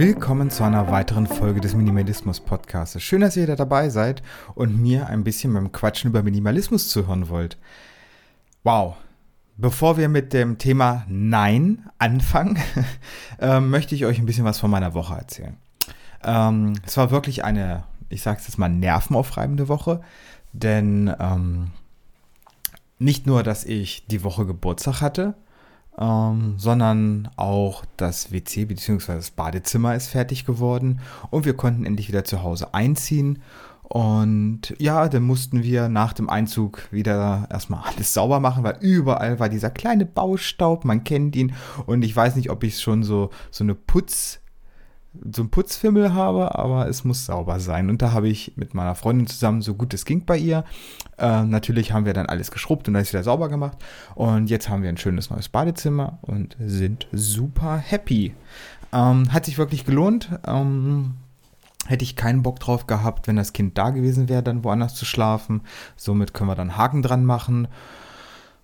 Willkommen zu einer weiteren Folge des Minimalismus Podcasts. Schön, dass ihr da dabei seid und mir ein bisschen beim Quatschen über Minimalismus zuhören wollt. Wow. Bevor wir mit dem Thema Nein anfangen, äh, möchte ich euch ein bisschen was von meiner Woche erzählen. Ähm, es war wirklich eine, ich sage es jetzt mal, nervenaufreibende Woche, denn ähm, nicht nur, dass ich die Woche Geburtstag hatte, ähm, sondern auch das WC bzw. das Badezimmer ist fertig geworden und wir konnten endlich wieder zu Hause einziehen. Und ja, dann mussten wir nach dem Einzug wieder erstmal alles sauber machen, weil überall war dieser kleine Baustaub, man kennt ihn. Und ich weiß nicht, ob ich schon so, so eine Putz, so ein Putzfimmel habe, aber es muss sauber sein. Und da habe ich mit meiner Freundin zusammen, so gut es ging bei ihr, äh, natürlich haben wir dann alles geschrubbt und alles wieder sauber gemacht. Und jetzt haben wir ein schönes neues Badezimmer und sind super happy. Ähm, hat sich wirklich gelohnt. Ähm, hätte ich keinen Bock drauf gehabt, wenn das Kind da gewesen wäre, dann woanders zu schlafen. Somit können wir dann Haken dran machen.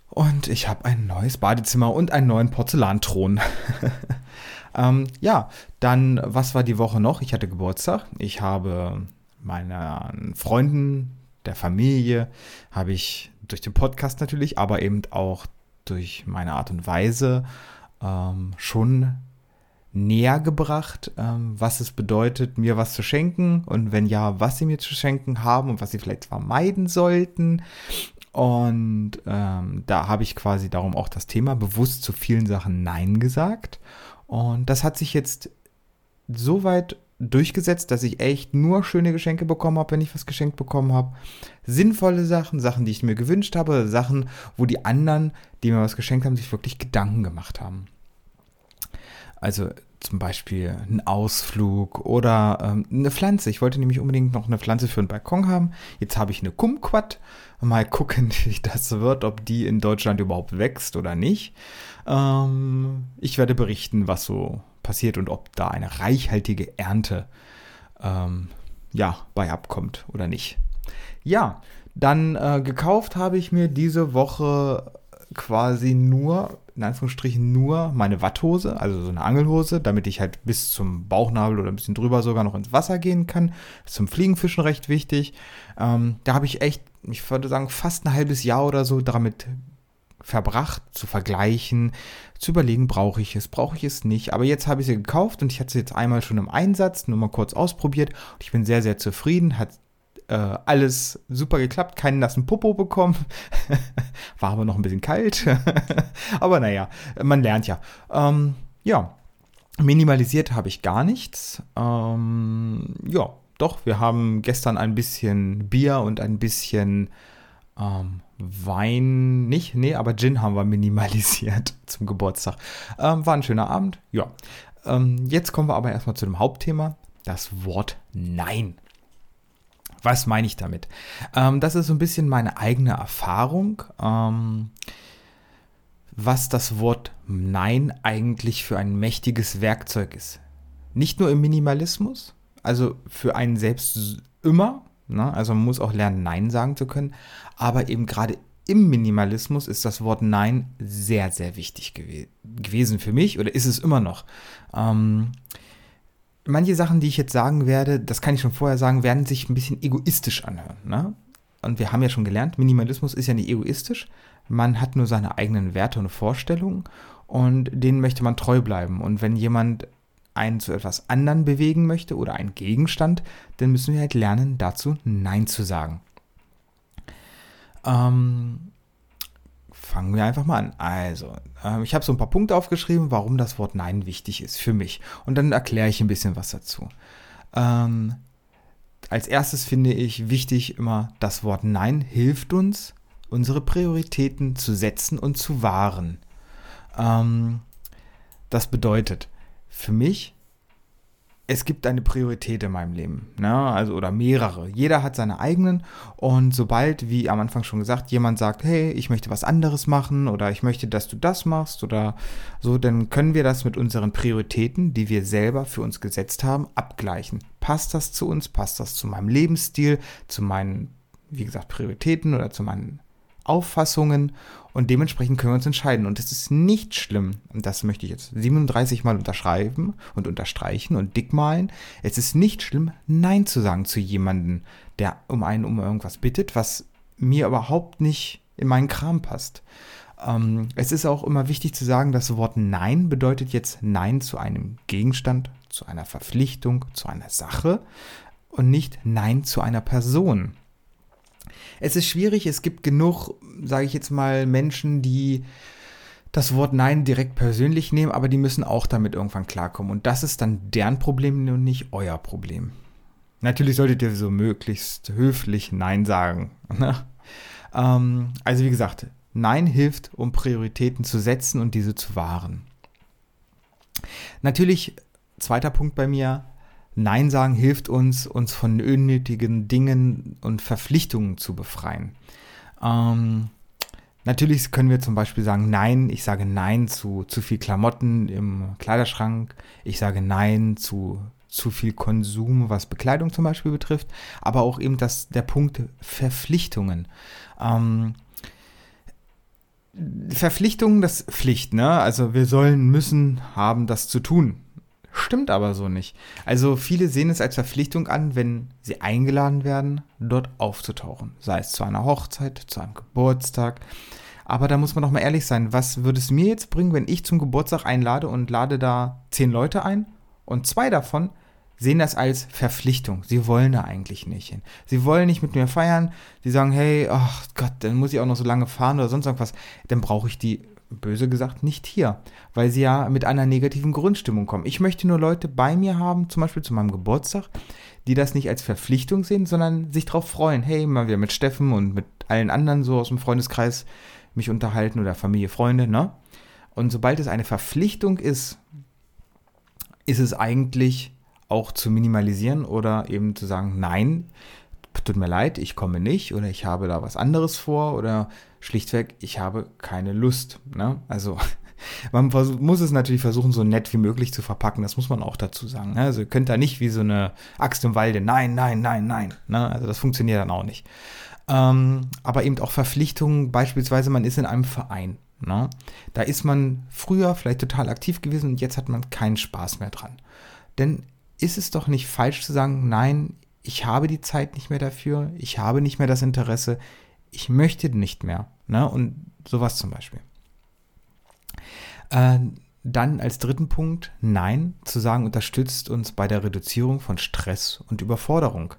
Und ich habe ein neues Badezimmer und einen neuen Porzellanthron. Ähm, ja, dann, was war die Woche noch? Ich hatte Geburtstag. Ich habe meinen Freunden, der Familie, habe ich durch den Podcast natürlich, aber eben auch durch meine Art und Weise ähm, schon näher gebracht, ähm, was es bedeutet, mir was zu schenken und wenn ja, was sie mir zu schenken haben und was sie vielleicht vermeiden sollten. Und ähm, da habe ich quasi darum auch das Thema bewusst zu vielen Sachen Nein gesagt. Und das hat sich jetzt so weit durchgesetzt, dass ich echt nur schöne Geschenke bekommen habe, wenn ich was geschenkt bekommen habe. Sinnvolle Sachen, Sachen, die ich mir gewünscht habe, Sachen, wo die anderen, die mir was geschenkt haben, sich wirklich Gedanken gemacht haben. Also zum Beispiel ein Ausflug oder ähm, eine Pflanze. Ich wollte nämlich unbedingt noch eine Pflanze für einen Balkon haben. Jetzt habe ich eine Kumquat. Mal gucken, wie das wird, ob die in Deutschland überhaupt wächst oder nicht. Ähm, ich werde berichten, was so passiert und ob da eine reichhaltige Ernte ähm, ja, bei abkommt oder nicht. Ja, dann äh, gekauft habe ich mir diese Woche quasi nur, in Anführungsstrichen nur meine Watthose, also so eine Angelhose, damit ich halt bis zum Bauchnabel oder ein bisschen drüber sogar noch ins Wasser gehen kann. Ist zum Fliegenfischen recht wichtig. Ähm, da habe ich echt, ich würde sagen, fast ein halbes Jahr oder so damit verbracht, zu vergleichen, zu überlegen, brauche ich es, brauche ich es nicht. Aber jetzt habe ich sie gekauft und ich hatte sie jetzt einmal schon im Einsatz, nur mal kurz ausprobiert und ich bin sehr, sehr zufrieden. Hat äh, alles super geklappt, keinen nassen Popo bekommen. War aber noch ein bisschen kalt. aber naja, man lernt ja. Ähm, ja, minimalisiert habe ich gar nichts. Ähm, ja, doch, wir haben gestern ein bisschen Bier und ein bisschen ähm, Wein nicht, nee, aber Gin haben wir minimalisiert zum Geburtstag. Ähm, war ein schöner Abend, ja. Ähm, jetzt kommen wir aber erstmal zu dem Hauptthema, das Wort Nein. Was meine ich damit? Ähm, das ist so ein bisschen meine eigene Erfahrung, ähm, was das Wort Nein eigentlich für ein mächtiges Werkzeug ist. Nicht nur im Minimalismus, also für einen selbst immer, Ne? Also man muss auch lernen, Nein sagen zu können. Aber eben gerade im Minimalismus ist das Wort Nein sehr, sehr wichtig gew gewesen für mich oder ist es immer noch. Ähm, manche Sachen, die ich jetzt sagen werde, das kann ich schon vorher sagen, werden sich ein bisschen egoistisch anhören. Ne? Und wir haben ja schon gelernt, Minimalismus ist ja nicht egoistisch. Man hat nur seine eigenen Werte und Vorstellungen und denen möchte man treu bleiben. Und wenn jemand einen zu etwas anderen bewegen möchte oder einen Gegenstand, dann müssen wir halt lernen, dazu Nein zu sagen. Ähm, fangen wir einfach mal an. Also, äh, ich habe so ein paar Punkte aufgeschrieben, warum das Wort Nein wichtig ist für mich. Und dann erkläre ich ein bisschen was dazu. Ähm, als erstes finde ich wichtig immer, das Wort Nein hilft uns, unsere Prioritäten zu setzen und zu wahren. Ähm, das bedeutet, für mich, es gibt eine Priorität in meinem Leben, ne? also oder mehrere. Jeder hat seine eigenen und sobald, wie am Anfang schon gesagt, jemand sagt, hey, ich möchte was anderes machen oder ich möchte, dass du das machst oder so, dann können wir das mit unseren Prioritäten, die wir selber für uns gesetzt haben, abgleichen. Passt das zu uns? Passt das zu meinem Lebensstil, zu meinen, wie gesagt, Prioritäten oder zu meinen Auffassungen und dementsprechend können wir uns entscheiden. Und es ist nicht schlimm, und das möchte ich jetzt 37 Mal unterschreiben und unterstreichen und dickmalen, es ist nicht schlimm, Nein zu sagen zu jemandem, der um einen um irgendwas bittet, was mir überhaupt nicht in meinen Kram passt. Ähm, es ist auch immer wichtig zu sagen, das Wort Nein bedeutet jetzt Nein zu einem Gegenstand, zu einer Verpflichtung, zu einer Sache und nicht Nein zu einer Person. Es ist schwierig, es gibt genug, sage ich jetzt mal, Menschen, die das Wort Nein direkt persönlich nehmen, aber die müssen auch damit irgendwann klarkommen. Und das ist dann deren Problem und nicht euer Problem. Natürlich solltet ihr so möglichst höflich Nein sagen. Ne? ähm, also wie gesagt, Nein hilft, um Prioritäten zu setzen und diese zu wahren. Natürlich, zweiter Punkt bei mir, Nein sagen hilft uns, uns von unnötigen Dingen und Verpflichtungen zu befreien. Ähm, natürlich können wir zum Beispiel sagen, nein, ich sage nein zu zu viel Klamotten im Kleiderschrank, ich sage nein zu zu viel Konsum, was Bekleidung zum Beispiel betrifft, aber auch eben das, der Punkt Verpflichtungen. Ähm, Verpflichtungen, das Pflicht, ne? Also wir sollen, müssen, haben das zu tun. Stimmt aber so nicht. Also viele sehen es als Verpflichtung an, wenn sie eingeladen werden, dort aufzutauchen. Sei es zu einer Hochzeit, zu einem Geburtstag. Aber da muss man doch mal ehrlich sein, was würde es mir jetzt bringen, wenn ich zum Geburtstag einlade und lade da zehn Leute ein und zwei davon sehen das als Verpflichtung. Sie wollen da eigentlich nicht hin. Sie wollen nicht mit mir feiern. Sie sagen, hey, ach Gott, dann muss ich auch noch so lange fahren oder sonst irgendwas. Dann brauche ich die, böse gesagt, nicht hier, weil sie ja mit einer negativen Grundstimmung kommen. Ich möchte nur Leute bei mir haben, zum Beispiel zu meinem Geburtstag, die das nicht als Verpflichtung sehen, sondern sich darauf freuen. Hey, mal wieder mit Steffen und mit allen anderen so aus dem Freundeskreis mich unterhalten oder Familie, Freunde, ne? Und sobald es eine Verpflichtung ist, ist es eigentlich auch zu minimalisieren oder eben zu sagen, nein, tut mir leid, ich komme nicht oder ich habe da was anderes vor oder schlichtweg, ich habe keine Lust. Ne? Also man muss es natürlich versuchen, so nett wie möglich zu verpacken, das muss man auch dazu sagen. Ne? Also ihr könnt da nicht wie so eine Axt im Walde, nein, nein, nein, nein. Ne? Also das funktioniert dann auch nicht. Ähm, aber eben auch Verpflichtungen, beispielsweise man ist in einem Verein. Ne? Da ist man früher vielleicht total aktiv gewesen und jetzt hat man keinen Spaß mehr dran. Denn ist es doch nicht falsch zu sagen, nein, ich habe die Zeit nicht mehr dafür, ich habe nicht mehr das Interesse, ich möchte nicht mehr. Ne? Und sowas zum Beispiel. Äh, dann als dritten Punkt, nein, zu sagen, unterstützt uns bei der Reduzierung von Stress und Überforderung.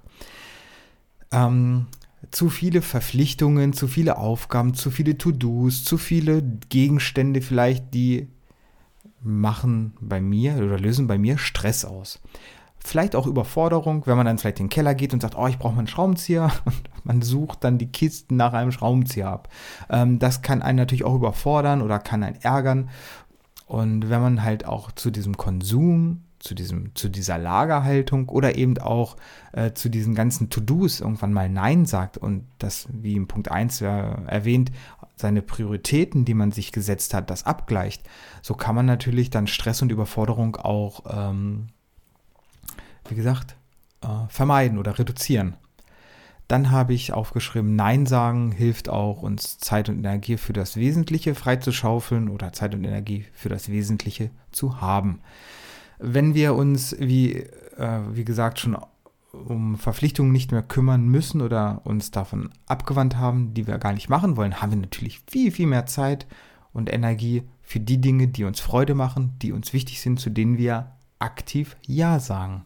Ähm, zu viele Verpflichtungen, zu viele Aufgaben, zu viele To-Dos, zu viele Gegenstände vielleicht, die machen bei mir oder lösen bei mir Stress aus. Vielleicht auch Überforderung, wenn man dann vielleicht in den Keller geht und sagt, oh, ich brauche mal einen Schraubenzieher und man sucht dann die Kisten nach einem Schraubenzieher ab. Ähm, das kann einen natürlich auch überfordern oder kann einen ärgern. Und wenn man halt auch zu diesem Konsum, zu, diesem, zu dieser Lagerhaltung oder eben auch äh, zu diesen ganzen To-Dos irgendwann mal Nein sagt und das, wie im Punkt 1 erwähnt, seine Prioritäten, die man sich gesetzt hat, das abgleicht, so kann man natürlich dann Stress und Überforderung auch, ähm, wie gesagt, äh, vermeiden oder reduzieren. Dann habe ich aufgeschrieben, Nein sagen hilft auch, uns Zeit und Energie für das Wesentliche freizuschaufeln oder Zeit und Energie für das Wesentliche zu haben. Wenn wir uns, wie, äh, wie gesagt, schon um Verpflichtungen nicht mehr kümmern müssen oder uns davon abgewandt haben, die wir gar nicht machen wollen, haben wir natürlich viel, viel mehr Zeit und Energie für die Dinge, die uns Freude machen, die uns wichtig sind, zu denen wir aktiv Ja sagen.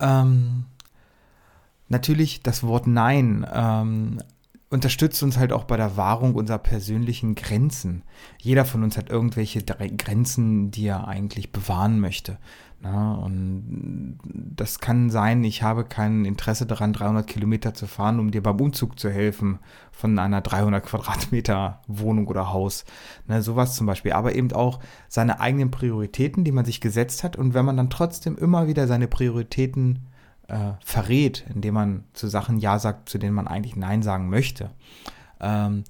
Ähm, natürlich das Wort Nein ähm, unterstützt uns halt auch bei der Wahrung unserer persönlichen Grenzen. Jeder von uns hat irgendwelche Grenzen, die er eigentlich bewahren möchte. Na, und das kann sein, ich habe kein Interesse daran, 300 Kilometer zu fahren, um dir beim Umzug zu helfen von einer 300 Quadratmeter Wohnung oder Haus. Na, sowas zum Beispiel. Aber eben auch seine eigenen Prioritäten, die man sich gesetzt hat. Und wenn man dann trotzdem immer wieder seine Prioritäten äh, verrät, indem man zu Sachen Ja sagt, zu denen man eigentlich Nein sagen möchte, ähm,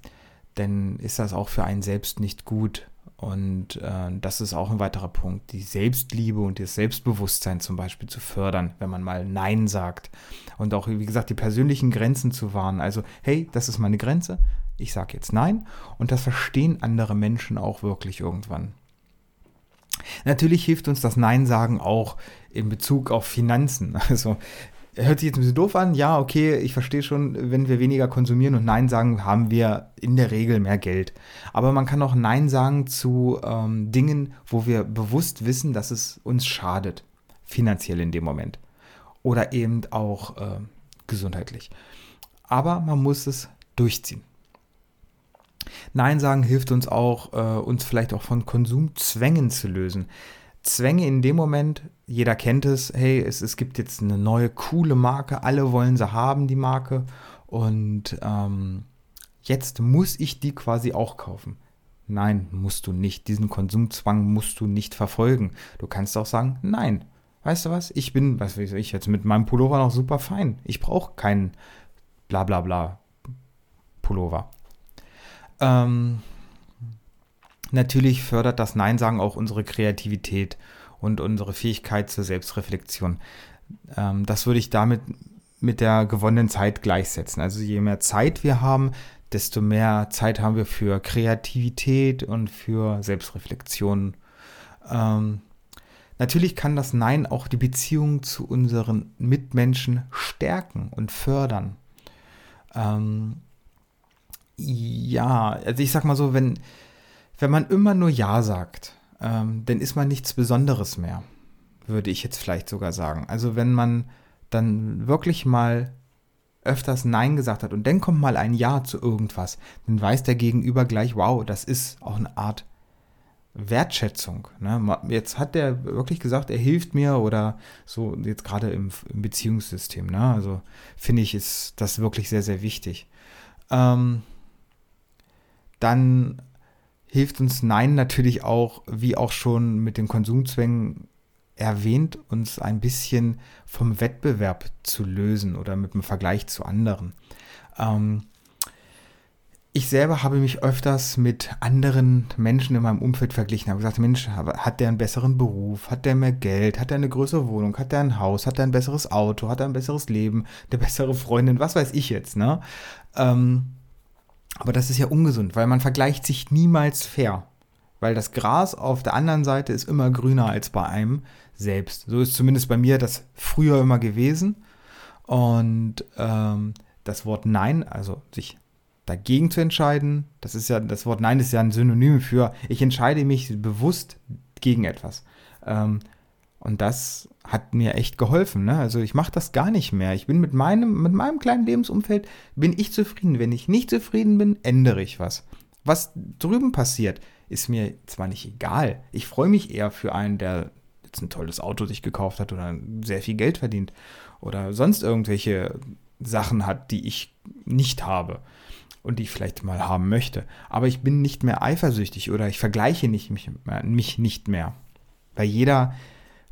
dann ist das auch für einen selbst nicht gut. Und äh, das ist auch ein weiterer Punkt, die Selbstliebe und das Selbstbewusstsein zum Beispiel zu fördern, wenn man mal Nein sagt. Und auch, wie gesagt, die persönlichen Grenzen zu wahren. Also, hey, das ist meine Grenze, ich sage jetzt Nein. Und das verstehen andere Menschen auch wirklich irgendwann. Natürlich hilft uns das Nein sagen auch in Bezug auf Finanzen. Also hört sich jetzt ein bisschen doof an. Ja, okay, ich verstehe schon, wenn wir weniger konsumieren und Nein sagen, haben wir in der Regel mehr Geld. Aber man kann auch Nein sagen zu ähm, Dingen, wo wir bewusst wissen, dass es uns schadet. Finanziell in dem Moment. Oder eben auch äh, gesundheitlich. Aber man muss es durchziehen. Nein sagen hilft uns auch, äh, uns vielleicht auch von Konsumzwängen zu lösen. Zwänge in dem Moment, jeder kennt es, hey, es, es gibt jetzt eine neue coole Marke, alle wollen sie haben, die Marke. Und ähm, jetzt muss ich die quasi auch kaufen. Nein, musst du nicht. Diesen Konsumzwang musst du nicht verfolgen. Du kannst auch sagen, nein. Weißt du was? Ich bin, was weiß ich, jetzt mit meinem Pullover noch super fein. Ich brauche keinen bla bla bla Pullover. Ähm, natürlich fördert das Nein sagen auch unsere Kreativität und unsere Fähigkeit zur Selbstreflexion. Ähm, das würde ich damit mit der gewonnenen Zeit gleichsetzen. Also je mehr Zeit wir haben, desto mehr Zeit haben wir für Kreativität und für Selbstreflexion. Ähm, natürlich kann das Nein auch die Beziehung zu unseren Mitmenschen stärken und fördern. Ähm, ja, also ich sag mal so, wenn, wenn man immer nur Ja sagt, ähm, dann ist man nichts Besonderes mehr, würde ich jetzt vielleicht sogar sagen. Also wenn man dann wirklich mal öfters Nein gesagt hat und dann kommt mal ein Ja zu irgendwas, dann weiß der Gegenüber gleich, wow, das ist auch eine Art Wertschätzung. Ne? Jetzt hat der wirklich gesagt, er hilft mir oder so, jetzt gerade im, im Beziehungssystem. Ne? Also finde ich, ist das wirklich sehr, sehr wichtig. Ähm, dann hilft uns Nein natürlich auch, wie auch schon mit den Konsumzwängen erwähnt, uns ein bisschen vom Wettbewerb zu lösen oder mit dem Vergleich zu anderen. Ähm, ich selber habe mich öfters mit anderen Menschen in meinem Umfeld verglichen, habe gesagt, Mensch, hat der einen besseren Beruf, hat der mehr Geld, hat der eine größere Wohnung, hat der ein Haus, hat der ein besseres Auto, hat er ein besseres Leben, eine bessere Freundin, was weiß ich jetzt, ne? Ähm, aber das ist ja ungesund, weil man vergleicht sich niemals fair. Weil das Gras auf der anderen Seite ist immer grüner als bei einem selbst. So ist zumindest bei mir das früher immer gewesen. Und ähm, das Wort Nein, also sich dagegen zu entscheiden, das ist ja, das Wort Nein ist ja ein Synonym für, ich entscheide mich bewusst gegen etwas. Ähm, und das hat mir echt geholfen. Ne? Also ich mache das gar nicht mehr. Ich bin mit meinem, mit meinem kleinen Lebensumfeld, bin ich zufrieden. Wenn ich nicht zufrieden bin, ändere ich was. Was drüben passiert, ist mir zwar nicht egal. Ich freue mich eher für einen, der jetzt ein tolles Auto sich gekauft hat oder sehr viel Geld verdient oder sonst irgendwelche Sachen hat, die ich nicht habe und die ich vielleicht mal haben möchte. Aber ich bin nicht mehr eifersüchtig oder ich vergleiche nicht mich, mich nicht mehr. Weil jeder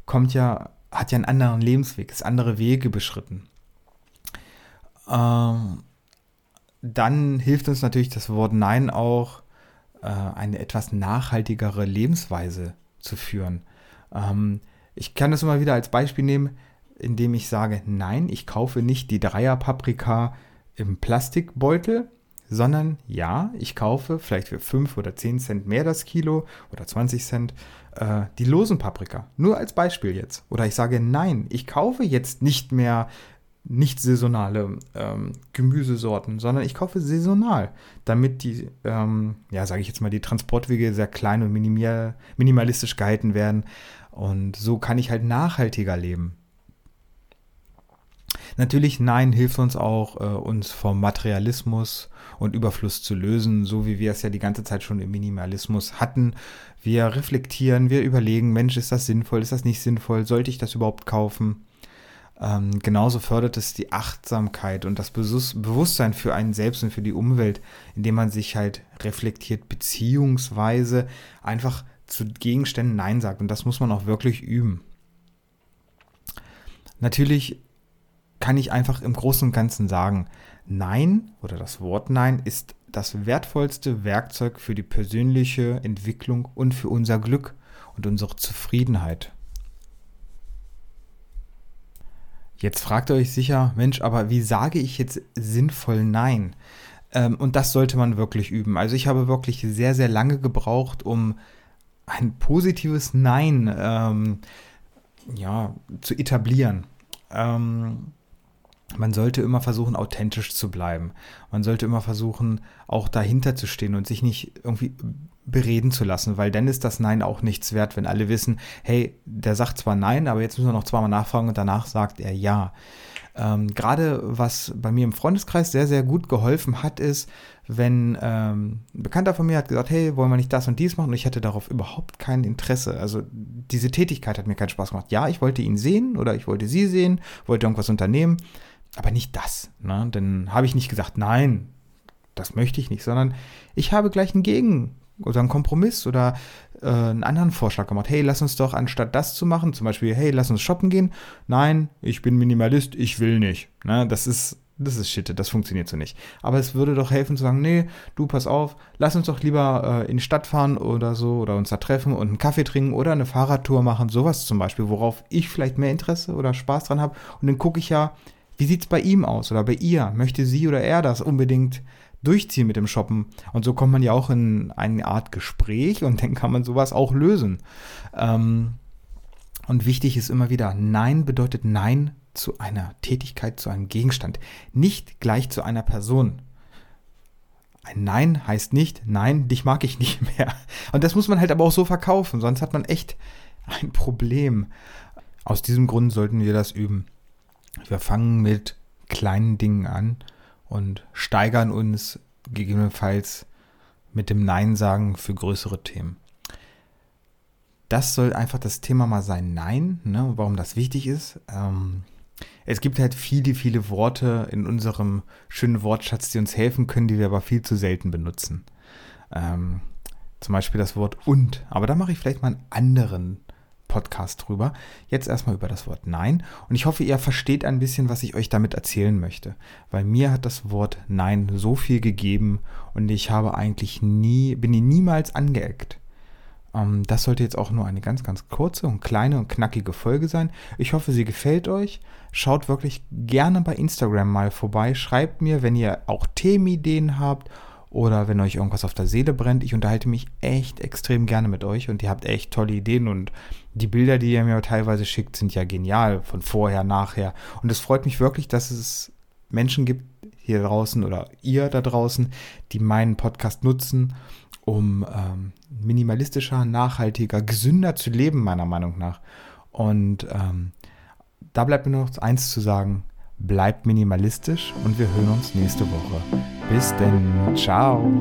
kommt ja, hat ja einen anderen Lebensweg, ist andere Wege beschritten. Ähm, dann hilft uns natürlich das Wort Nein auch, äh, eine etwas nachhaltigere Lebensweise zu führen. Ähm, ich kann das immer wieder als Beispiel nehmen, indem ich sage, nein, ich kaufe nicht die Dreier-Paprika im Plastikbeutel, sondern ja, ich kaufe vielleicht für 5 oder 10 Cent mehr das Kilo oder 20 Cent äh, die losen Paprika. Nur als Beispiel jetzt. Oder ich sage, nein, ich kaufe jetzt nicht mehr nicht saisonale ähm, Gemüsesorten, sondern ich kaufe saisonal, damit die, ähm, ja, sage ich jetzt mal, die Transportwege sehr klein und minimal, minimalistisch gehalten werden. Und so kann ich halt nachhaltiger leben. Natürlich, nein, hilft uns auch, äh, uns vom Materialismus und Überfluss zu lösen, so wie wir es ja die ganze Zeit schon im Minimalismus hatten. Wir reflektieren, wir überlegen, Mensch, ist das sinnvoll, ist das nicht sinnvoll, sollte ich das überhaupt kaufen? Ähm, genauso fördert es die Achtsamkeit und das Bewusstsein für einen selbst und für die Umwelt, indem man sich halt reflektiert, beziehungsweise einfach zu Gegenständen Nein sagt. Und das muss man auch wirklich üben. Natürlich kann ich einfach im Großen und Ganzen sagen, Nein oder das Wort Nein ist das wertvollste Werkzeug für die persönliche Entwicklung und für unser Glück und unsere Zufriedenheit. Jetzt fragt ihr euch sicher, Mensch, aber wie sage ich jetzt sinnvoll Nein? Ähm, und das sollte man wirklich üben. Also ich habe wirklich sehr, sehr lange gebraucht, um ein positives Nein ähm, ja, zu etablieren. Ähm, man sollte immer versuchen, authentisch zu bleiben. Man sollte immer versuchen, auch dahinter zu stehen und sich nicht irgendwie bereden zu lassen, weil dann ist das Nein auch nichts wert, wenn alle wissen, hey, der sagt zwar Nein, aber jetzt müssen wir noch zweimal nachfragen und danach sagt er Ja. Ähm, Gerade was bei mir im Freundeskreis sehr, sehr gut geholfen hat, ist, wenn ähm, ein Bekannter von mir hat gesagt, hey, wollen wir nicht das und dies machen? Und ich hatte darauf überhaupt kein Interesse. Also diese Tätigkeit hat mir keinen Spaß gemacht. Ja, ich wollte ihn sehen oder ich wollte sie sehen, wollte irgendwas unternehmen, aber nicht das. Ne? Dann habe ich nicht gesagt, nein, das möchte ich nicht, sondern ich habe gleich einen Gegen oder einen Kompromiss oder äh, einen anderen Vorschlag gemacht. Hey, lass uns doch anstatt das zu machen, zum Beispiel, hey, lass uns shoppen gehen. Nein, ich bin Minimalist, ich will nicht. Ne? Das ist das ist Shit, das funktioniert so nicht. Aber es würde doch helfen zu sagen, nee, du pass auf, lass uns doch lieber äh, in die Stadt fahren oder so oder uns da treffen und einen Kaffee trinken oder eine Fahrradtour machen, sowas zum Beispiel, worauf ich vielleicht mehr Interesse oder Spaß dran habe. Und dann gucke ich ja, wie sieht es bei ihm aus oder bei ihr? Möchte sie oder er das unbedingt durchziehen mit dem Shoppen? Und so kommt man ja auch in eine Art Gespräch und dann kann man sowas auch lösen. Ähm, und wichtig ist immer wieder, Nein bedeutet Nein zu einer Tätigkeit, zu einem Gegenstand, nicht gleich zu einer Person. Ein Nein heißt nicht, nein, dich mag ich nicht mehr. Und das muss man halt aber auch so verkaufen, sonst hat man echt ein Problem. Aus diesem Grund sollten wir das üben. Wir fangen mit kleinen Dingen an und steigern uns gegebenenfalls mit dem Nein sagen für größere Themen. Das soll einfach das Thema mal sein, Nein, ne, warum das wichtig ist. Ähm, es gibt halt viele, viele Worte in unserem schönen Wortschatz, die uns helfen können, die wir aber viel zu selten benutzen. Ähm, zum Beispiel das Wort und. Aber da mache ich vielleicht mal einen anderen Podcast drüber. Jetzt erstmal über das Wort Nein. Und ich hoffe, ihr versteht ein bisschen, was ich euch damit erzählen möchte. Weil mir hat das Wort Nein so viel gegeben und ich habe eigentlich nie, bin niemals angeeckt. Ähm, das sollte jetzt auch nur eine ganz, ganz kurze und kleine und knackige Folge sein. Ich hoffe, sie gefällt euch. Schaut wirklich gerne bei Instagram mal vorbei. Schreibt mir, wenn ihr auch Themenideen habt oder wenn euch irgendwas auf der Seele brennt. Ich unterhalte mich echt extrem gerne mit euch und ihr habt echt tolle Ideen und die Bilder, die ihr mir teilweise schickt, sind ja genial von vorher, nachher. Und es freut mich wirklich, dass es Menschen gibt hier draußen oder ihr da draußen, die meinen Podcast nutzen, um ähm, minimalistischer, nachhaltiger, gesünder zu leben, meiner Meinung nach. Und ähm, da bleibt mir noch eins zu sagen bleibt minimalistisch und wir hören uns nächste Woche. Bis denn, ciao.